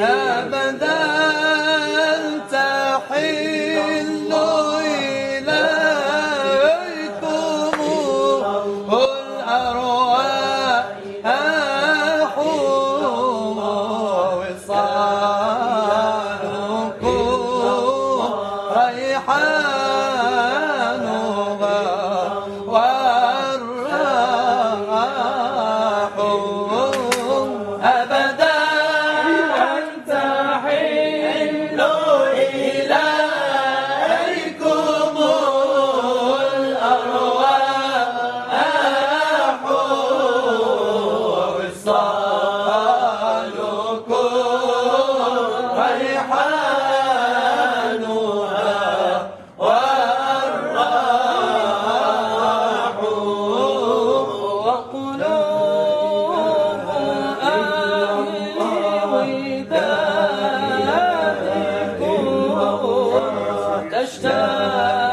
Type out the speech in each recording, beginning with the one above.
ها بدأت حل إليكم الأرواح وصالكم ريحان ريحانها والراح وقلوب أهل ودادكم تشتاق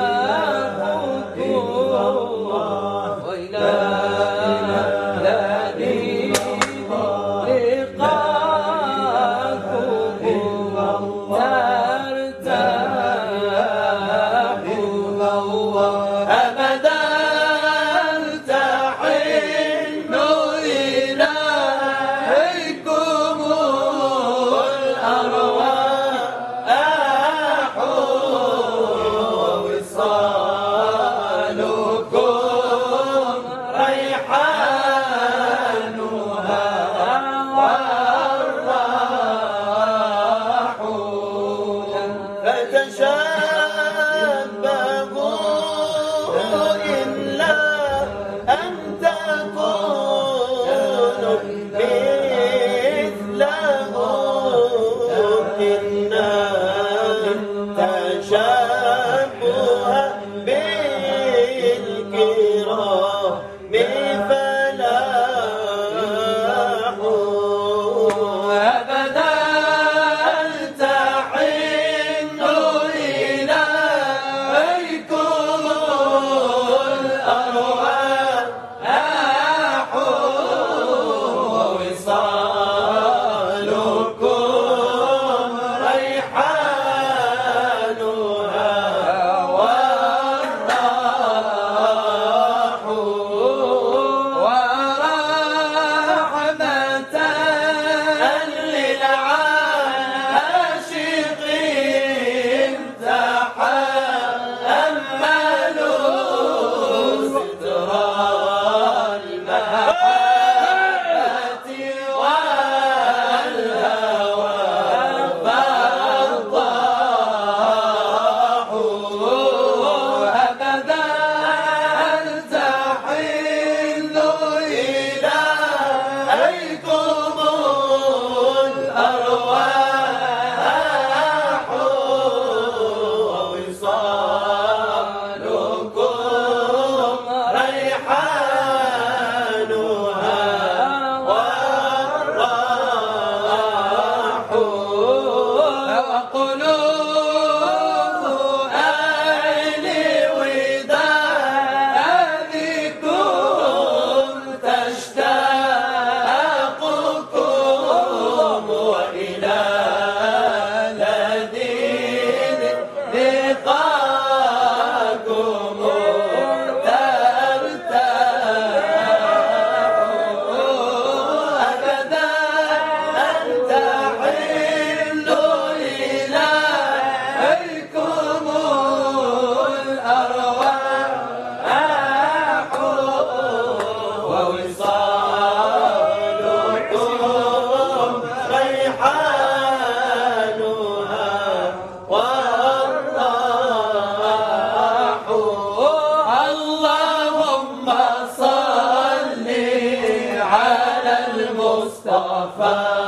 Vamos.